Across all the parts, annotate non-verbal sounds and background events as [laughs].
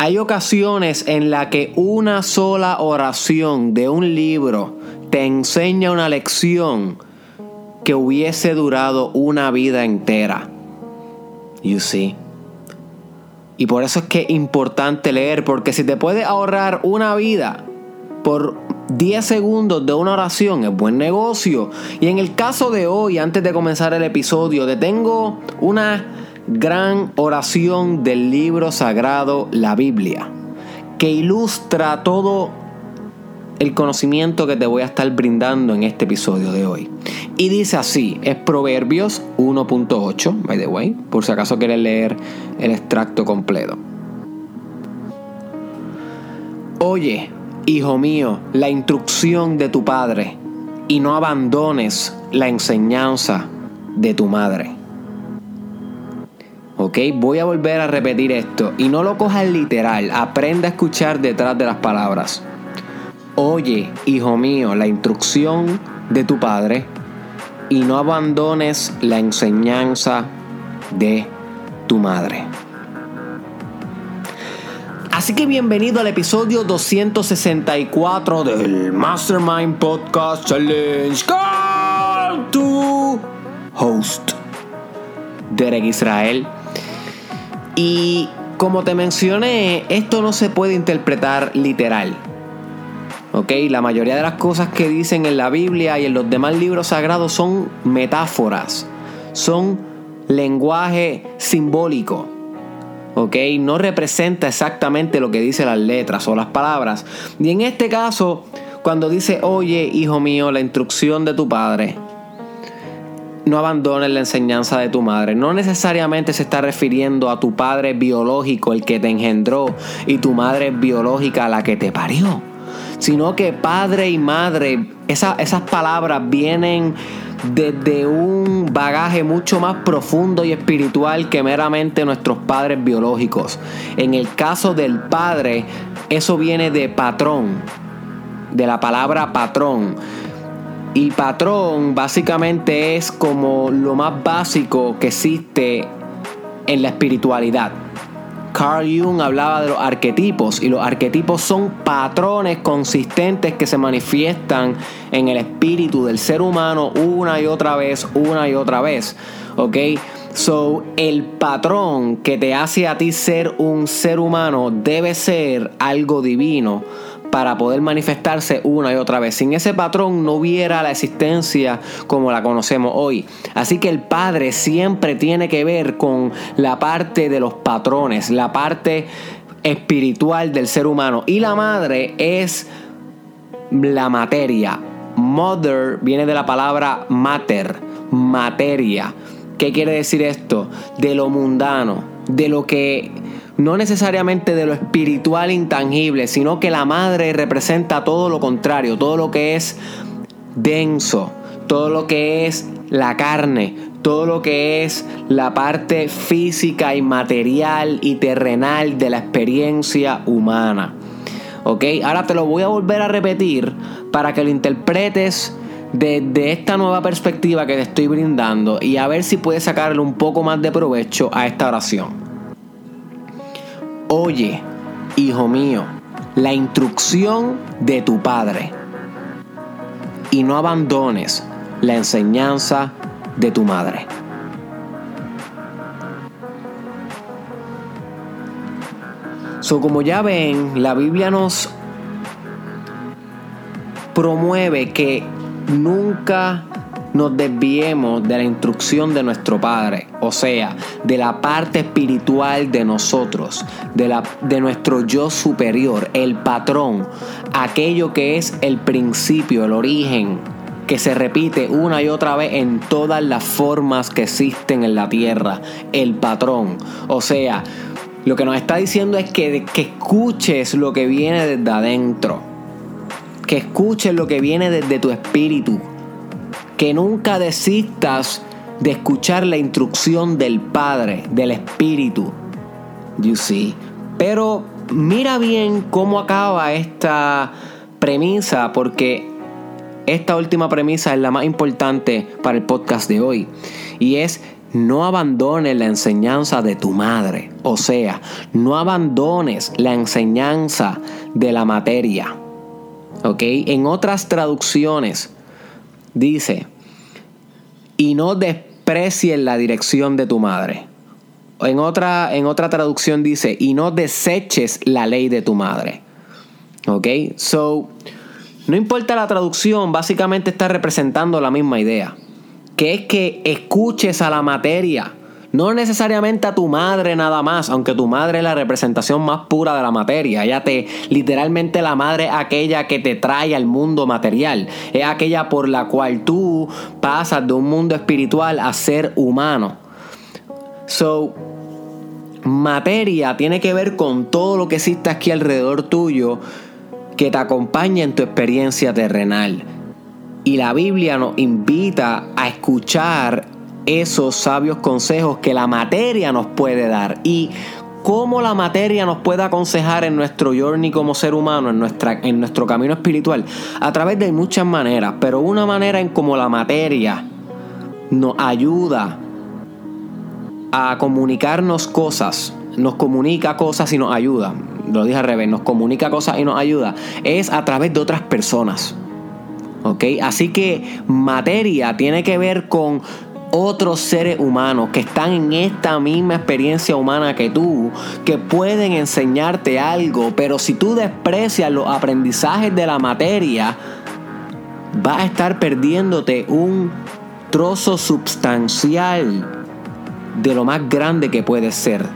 hay ocasiones en las que una sola oración de un libro te enseña una lección que hubiese durado una vida entera. You see. Y por eso es que es importante leer, porque si te puedes ahorrar una vida por 10 segundos de una oración, es buen negocio. Y en el caso de hoy, antes de comenzar el episodio, te tengo una gran oración del libro sagrado, la Biblia, que ilustra todo el conocimiento que te voy a estar brindando en este episodio de hoy. Y dice así, es Proverbios 1.8, by the way, por si acaso quieres leer el extracto completo. Oye, hijo mío, la instrucción de tu padre y no abandones la enseñanza de tu madre. ¿Ok? Voy a volver a repetir esto y no lo cojas literal, aprenda a escuchar detrás de las palabras. Oye, hijo mío, la instrucción de tu padre y no abandones la enseñanza de tu madre. Así que bienvenido al episodio 264 del Mastermind Podcast Challenge con tu host, Derek Israel. Y como te mencioné, esto no se puede interpretar literal. ¿ok? La mayoría de las cosas que dicen en la Biblia y en los demás libros sagrados son metáforas, son lenguaje simbólico, ¿ok? No representa exactamente lo que dicen las letras o las palabras. Y en este caso, cuando dice, oye, hijo mío, la instrucción de tu padre, no abandones la enseñanza de tu madre. No necesariamente se está refiriendo a tu padre biológico, el que te engendró, y tu madre biológica, la que te parió sino que padre y madre, esas palabras vienen desde un bagaje mucho más profundo y espiritual que meramente nuestros padres biológicos. En el caso del padre, eso viene de patrón, de la palabra patrón. Y patrón básicamente es como lo más básico que existe en la espiritualidad. Carl Jung hablaba de los arquetipos y los arquetipos son patrones consistentes que se manifiestan en el espíritu del ser humano una y otra vez, una y otra vez. ¿Ok? So, el patrón que te hace a ti ser un ser humano debe ser algo divino para poder manifestarse una y otra vez. Sin ese patrón no hubiera la existencia como la conocemos hoy. Así que el Padre siempre tiene que ver con la parte de los patrones, la parte espiritual del ser humano. Y la madre es la materia. Mother viene de la palabra mater, materia. ¿Qué quiere decir esto? De lo mundano, de lo que no necesariamente de lo espiritual intangible, sino que la madre representa todo lo contrario, todo lo que es denso, todo lo que es la carne, todo lo que es la parte física y material y terrenal de la experiencia humana. ¿Ok? Ahora te lo voy a volver a repetir para que lo interpretes desde esta nueva perspectiva que te estoy brindando y a ver si puedes sacarle un poco más de provecho a esta oración. Oye, hijo mío, la instrucción de tu padre y no abandones la enseñanza de tu madre. So, como ya ven, la Biblia nos promueve que nunca nos desviemos de la instrucción de nuestro Padre, o sea, de la parte espiritual de nosotros, de, la, de nuestro yo superior, el patrón, aquello que es el principio, el origen, que se repite una y otra vez en todas las formas que existen en la tierra, el patrón, o sea, lo que nos está diciendo es que, que escuches lo que viene desde adentro, que escuches lo que viene desde tu espíritu, que nunca desistas de escuchar la instrucción del Padre, del Espíritu. You see. Pero mira bien cómo acaba esta premisa, porque esta última premisa es la más importante para el podcast de hoy. Y es no abandones la enseñanza de tu madre. O sea, no abandones la enseñanza de la materia. ¿Ok? En otras traducciones dice, y no desprecies la dirección de tu madre. En otra, en otra traducción dice, y no deseches la ley de tu madre. ¿Ok? So, no importa la traducción, básicamente está representando la misma idea que es que escuches a la materia. No necesariamente a tu madre nada más, aunque tu madre es la representación más pura de la materia. Ella te, literalmente la madre es aquella que te trae al mundo material. Es aquella por la cual tú pasas de un mundo espiritual a ser humano. So, materia tiene que ver con todo lo que existe aquí alrededor tuyo que te acompaña en tu experiencia terrenal. Y la Biblia nos invita a escuchar esos sabios consejos que la materia nos puede dar. Y cómo la materia nos puede aconsejar en nuestro journey como ser humano, en, nuestra, en nuestro camino espiritual, a través de muchas maneras, pero una manera en cómo la materia nos ayuda a comunicarnos cosas, nos comunica cosas y nos ayuda, lo dije al revés, nos comunica cosas y nos ayuda, es a través de otras personas. Así que materia tiene que ver con otros seres humanos que están en esta misma experiencia humana que tú, que pueden enseñarte algo, pero si tú desprecias los aprendizajes de la materia, vas a estar perdiéndote un trozo substancial de lo más grande que puede ser.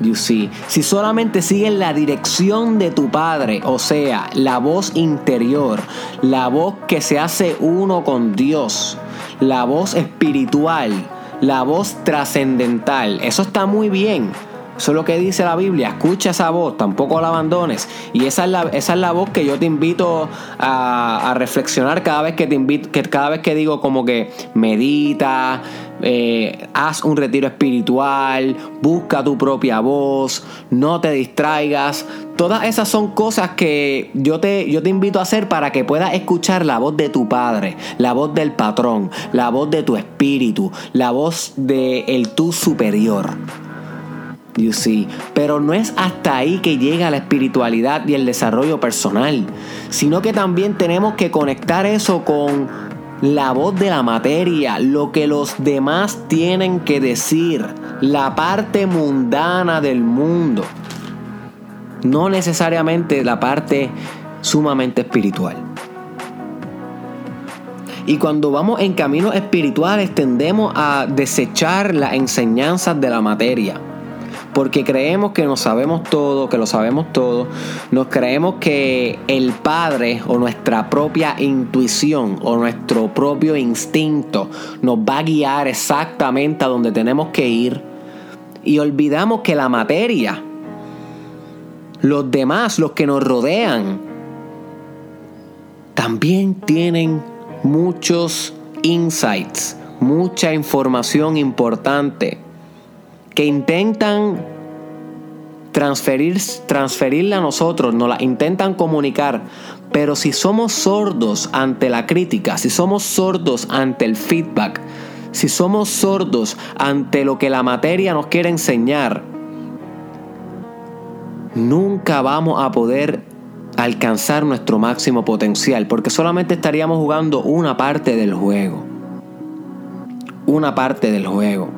You see. Si solamente sigues la dirección de tu Padre, o sea, la voz interior, la voz que se hace uno con Dios, la voz espiritual, la voz trascendental, eso está muy bien. Eso es lo que dice la Biblia. Escucha esa voz, tampoco la abandones. Y esa es la, esa es la voz que yo te invito a, reflexionar cada vez que te invito, que cada vez que digo como que medita, eh, haz un retiro espiritual, busca tu propia voz, no te distraigas. Todas esas son cosas que yo te, yo te invito a hacer para que puedas escuchar la voz de tu padre, la voz del patrón, la voz de tu espíritu, la voz del el tú superior. You see. Pero no es hasta ahí que llega la espiritualidad y el desarrollo personal, sino que también tenemos que conectar eso con la voz de la materia, lo que los demás tienen que decir, la parte mundana del mundo, no necesariamente la parte sumamente espiritual. Y cuando vamos en caminos espirituales tendemos a desechar las enseñanzas de la materia porque creemos que nos sabemos todo, que lo sabemos todo, nos creemos que el Padre o nuestra propia intuición o nuestro propio instinto nos va a guiar exactamente a donde tenemos que ir y olvidamos que la materia, los demás, los que nos rodean, también tienen muchos insights, mucha información importante que intentan transferir, transferirla a nosotros, nos la intentan comunicar, pero si somos sordos ante la crítica, si somos sordos ante el feedback, si somos sordos ante lo que la materia nos quiere enseñar, nunca vamos a poder alcanzar nuestro máximo potencial, porque solamente estaríamos jugando una parte del juego. Una parte del juego.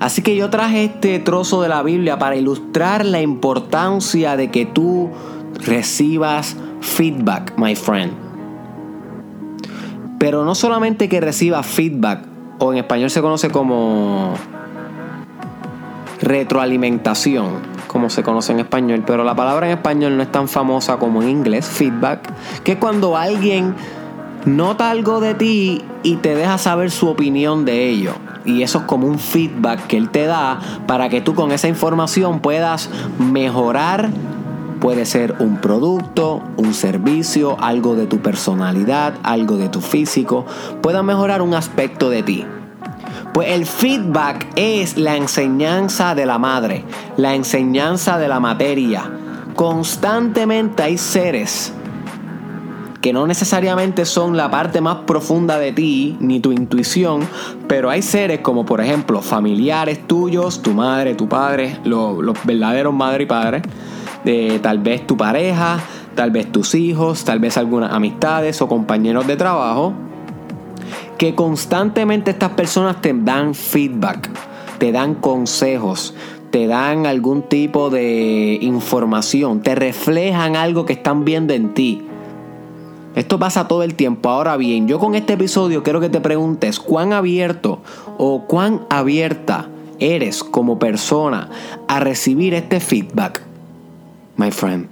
Así que yo traje este trozo de la Biblia para ilustrar la importancia de que tú recibas feedback, my friend. Pero no solamente que recibas feedback, o en español se conoce como retroalimentación, como se conoce en español, pero la palabra en español no es tan famosa como en inglés, feedback, que es cuando alguien nota algo de ti y te deja saber su opinión de ello y eso es como un feedback que él te da para que tú con esa información puedas mejorar. Puede ser un producto, un servicio, algo de tu personalidad, algo de tu físico. Pueda mejorar un aspecto de ti. Pues el feedback es la enseñanza de la madre, la enseñanza de la materia. Constantemente hay seres que no necesariamente son la parte más profunda de ti ni tu intuición, pero hay seres como por ejemplo familiares tuyos, tu madre, tu padre, los, verdaderos madre y padre, de, tal vez tu pareja, tal vez tus hijos, tal vez algunas amistades o compañeros de trabajo, que constantemente estas personas te dan feedback, te dan consejos, te dan algún tipo de información, te reflejan algo que están viendo en ti. Esto pasa todo el tiempo. Ahora bien, yo con este episodio quiero que te preguntes cuán abierto o cuán abierta eres como persona a recibir este feedback, my friend.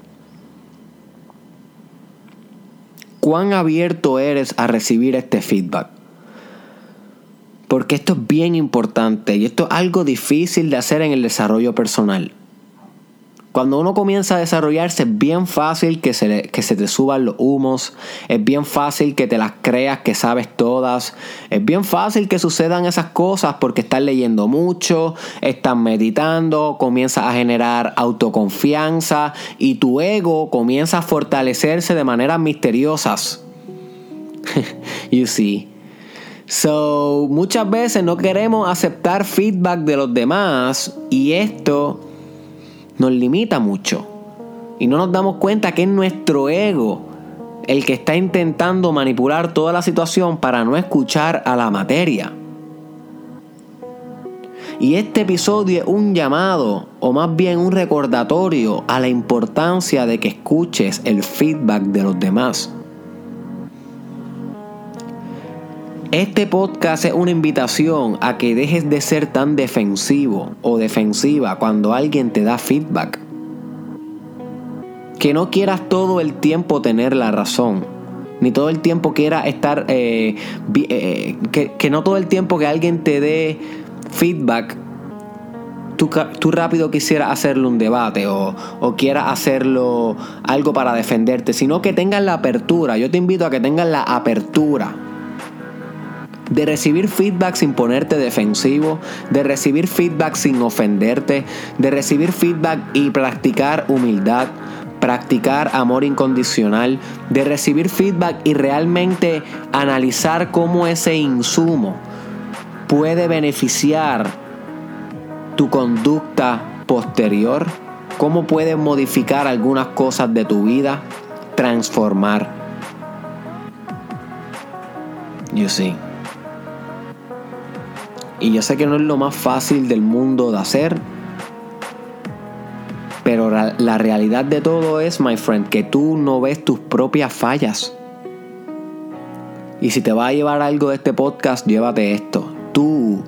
¿Cuán abierto eres a recibir este feedback? Porque esto es bien importante y esto es algo difícil de hacer en el desarrollo personal. Cuando uno comienza a desarrollarse es bien fácil que se, que se te suban los humos, es bien fácil que te las creas que sabes todas, es bien fácil que sucedan esas cosas porque estás leyendo mucho, estás meditando, comienzas a generar autoconfianza y tu ego comienza a fortalecerse de maneras misteriosas. [laughs] you see. So, muchas veces no queremos aceptar feedback de los demás y esto nos limita mucho. Y no nos damos cuenta que es nuestro ego el que está intentando manipular toda la situación para no escuchar a la materia. Y este episodio es un llamado, o más bien un recordatorio a la importancia de que escuches el feedback de los demás. Este podcast es una invitación a que dejes de ser tan defensivo o defensiva cuando alguien te da feedback. Que no quieras todo el tiempo tener la razón. Ni todo el tiempo quieras estar... Eh, eh, que, no todo el tiempo que alguien te dé feedback Tú, tú, rápido quisieras hacerle un debate o, o, quieras hacerlo algo para defenderte, sino que tengas la apertura. Yo te invito a que tengas la apertura de recibir feedback sin ponerte defensivo, de recibir feedback sin ofenderte, de recibir feedback y practicar humildad, practicar amor incondicional, de recibir feedback y realmente analizar cómo ese insumo puede beneficiar tu conducta posterior, cómo puede modificar algunas cosas de tu vida, transformar. You see. Y yo sé que no es lo más fácil del mundo de hacer. Pero la realidad de todo es, my friend, que tú no ves tus propias fallas. Y si te va a llevar algo de este podcast, llévate esto. Tú,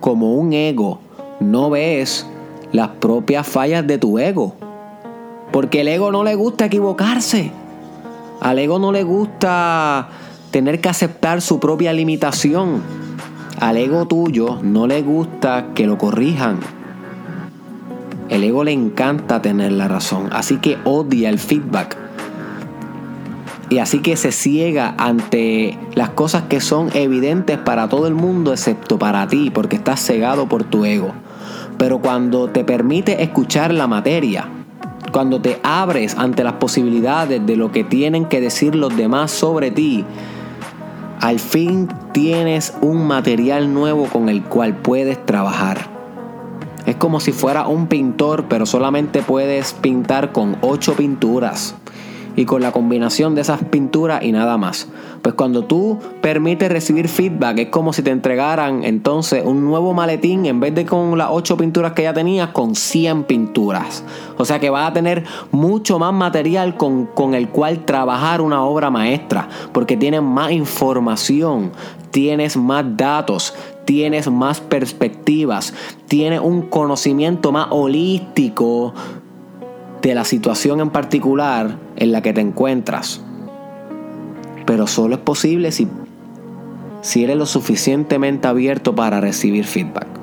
como un ego, no ves las propias fallas de tu ego. Porque el ego no le gusta equivocarse. Al ego no le gusta tener que aceptar su propia limitación. Al ego tuyo no le gusta que lo corrijan. El ego le encanta tener la razón, así que odia el feedback. Y así que se ciega ante las cosas que son evidentes para todo el mundo excepto para ti, porque estás cegado por tu ego. Pero cuando te permite escuchar la materia, cuando te abres ante las posibilidades de lo que tienen que decir los demás sobre ti, al fin tienes un material nuevo con el cual puedes trabajar. Es como si fuera un pintor, pero solamente puedes pintar con ocho pinturas y con la combinación de esas pinturas y nada más. Pues cuando tú permites recibir feedback, es como si te entregaran entonces un nuevo maletín en vez de con las 8 pinturas que ya tenías, con 100 pinturas. O sea que vas a tener mucho más material con, con el cual trabajar una obra maestra, porque tienes más información, tienes más datos, tienes más perspectivas, tienes un conocimiento más holístico de la situación en particular en la que te encuentras. Pero solo es posible si, si eres lo suficientemente abierto para recibir feedback.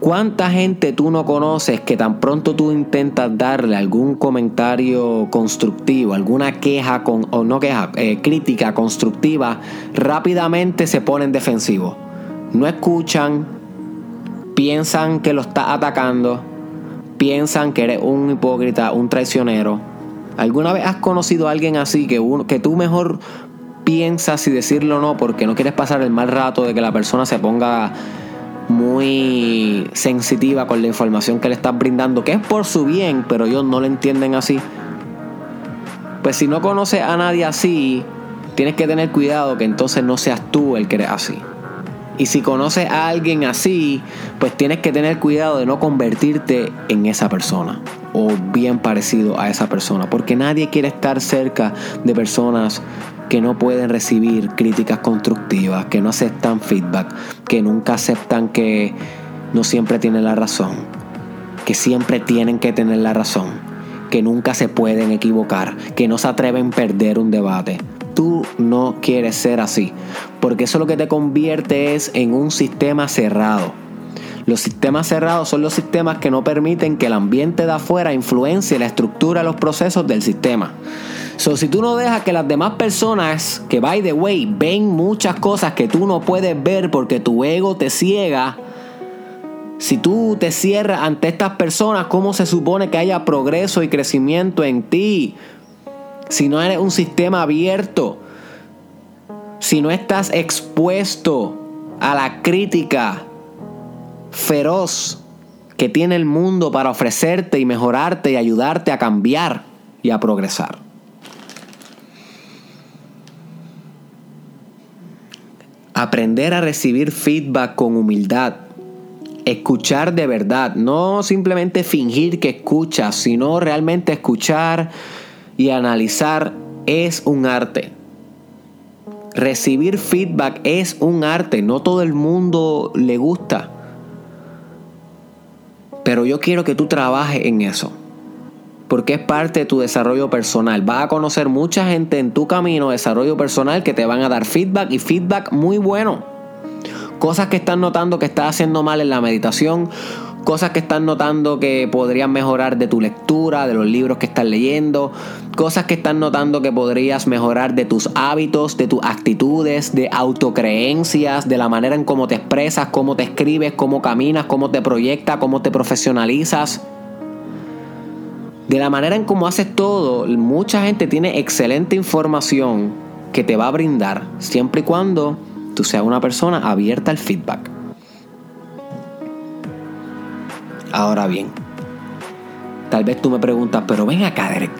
¿Cuánta gente tú no conoces que tan pronto tú intentas darle algún comentario constructivo, alguna queja con, o no queja, eh, crítica constructiva, rápidamente se ponen defensivos? No escuchan, piensan que lo está atacando, piensan que eres un hipócrita, un traicionero ¿Alguna vez has conocido a alguien así que, uno, que tú mejor piensas si decirlo o no porque no quieres pasar el mal rato de que la persona se ponga muy sensitiva con la información que le estás brindando, que es por su bien, pero ellos no lo entienden así? Pues si no conoces a nadie así, tienes que tener cuidado que entonces no seas tú el que eres así. Y si conoces a alguien así, pues tienes que tener cuidado de no convertirte en esa persona o bien parecido a esa persona, porque nadie quiere estar cerca de personas que no pueden recibir críticas constructivas, que no aceptan feedback, que nunca aceptan que no siempre tienen la razón, que siempre tienen que tener la razón, que nunca se pueden equivocar, que no se atreven a perder un debate tú no quieres ser así, porque eso lo que te convierte es en un sistema cerrado. Los sistemas cerrados son los sistemas que no permiten que el ambiente de afuera influencie la estructura los procesos del sistema. So, si tú no dejas que las demás personas, que by the way, ven muchas cosas que tú no puedes ver porque tu ego te ciega, si tú te cierras ante estas personas, ¿cómo se supone que haya progreso y crecimiento en ti? Si no eres un sistema abierto, si no estás expuesto a la crítica feroz que tiene el mundo para ofrecerte y mejorarte y ayudarte a cambiar y a progresar. Aprender a recibir feedback con humildad. Escuchar de verdad. No simplemente fingir que escuchas, sino realmente escuchar y analizar es un arte. Recibir feedback es un arte, no todo el mundo le gusta. Pero yo quiero que tú trabajes en eso. Porque es parte de tu desarrollo personal. Vas a conocer mucha gente en tu camino de desarrollo personal que te van a dar feedback y feedback muy bueno. Cosas que están notando que estás haciendo mal en la meditación cosas que estás notando que podrían mejorar de tu lectura, de los libros que estás leyendo, cosas que estás notando que podrías mejorar de tus hábitos, de tus actitudes, de autocreencias, de la manera en cómo te expresas, cómo te escribes, cómo caminas, cómo te proyectas, cómo te profesionalizas. De la manera en cómo haces todo, mucha gente tiene excelente información que te va a brindar siempre y cuando tú seas una persona abierta al feedback. Ahora bien, tal vez tú me preguntas, pero ven acá, Derek.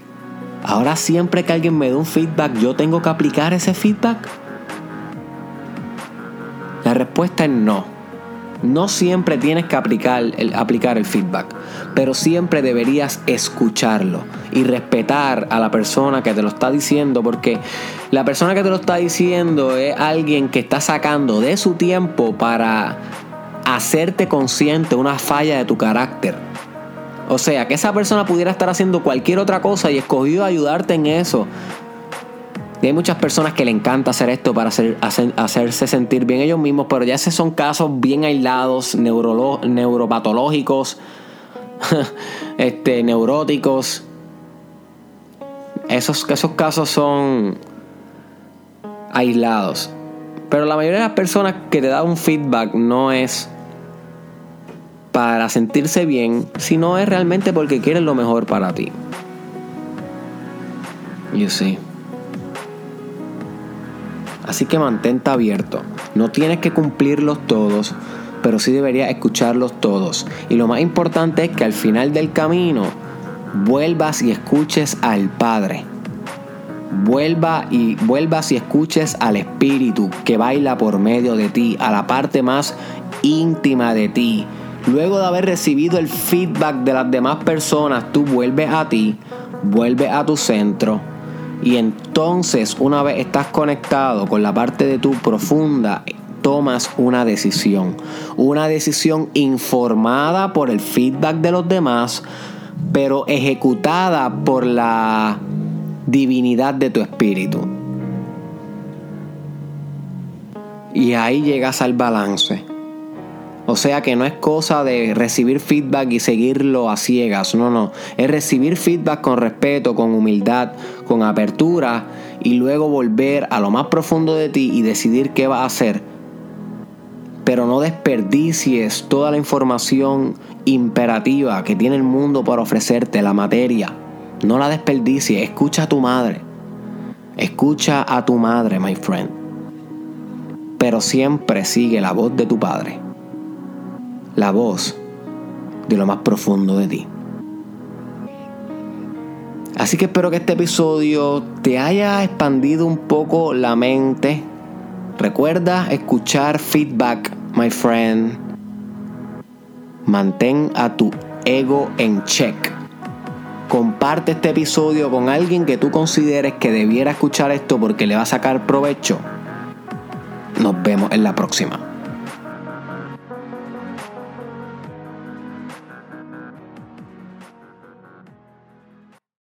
Ahora siempre que alguien me da un feedback, yo tengo que aplicar ese feedback. La respuesta es no. No siempre tienes que aplicar el, aplicar el feedback, pero siempre deberías escucharlo y respetar a la persona que te lo está diciendo, porque la persona que te lo está diciendo es alguien que está sacando de su tiempo para hacerte consciente una falla de tu carácter. O sea, que esa persona pudiera estar haciendo cualquier otra cosa y escogió ayudarte en eso. Hay muchas personas que le encanta hacer esto para hacer, hacerse sentir bien ellos mismos, pero ya esos son casos bien aislados, neuropatológicos, [laughs] este, neuróticos. Esos, esos casos son aislados. Pero la mayoría de las personas que te da un feedback no es para sentirse bien, sino es realmente porque quieren lo mejor para ti. You see. Así que mantente abierto. No tienes que cumplirlos todos, pero sí deberías escucharlos todos. Y lo más importante es que al final del camino vuelvas y escuches al Padre. Vuelva y vuelvas y escuches al Espíritu que baila por medio de ti, a la parte más íntima de ti, Luego de haber recibido el feedback de las demás personas, tú vuelves a ti, vuelves a tu centro y entonces una vez estás conectado con la parte de tu profunda, tomas una decisión. Una decisión informada por el feedback de los demás, pero ejecutada por la divinidad de tu espíritu. Y ahí llegas al balance. O sea que no es cosa de recibir feedback y seguirlo a ciegas, no, no. Es recibir feedback con respeto, con humildad, con apertura y luego volver a lo más profundo de ti y decidir qué vas a hacer. Pero no desperdicies toda la información imperativa que tiene el mundo para ofrecerte, la materia. No la desperdicies. Escucha a tu madre. Escucha a tu madre, my friend. Pero siempre sigue la voz de tu padre. La voz de lo más profundo de ti. Así que espero que este episodio te haya expandido un poco la mente. Recuerda escuchar feedback, my friend. Mantén a tu ego en check. Comparte este episodio con alguien que tú consideres que debiera escuchar esto porque le va a sacar provecho. Nos vemos en la próxima.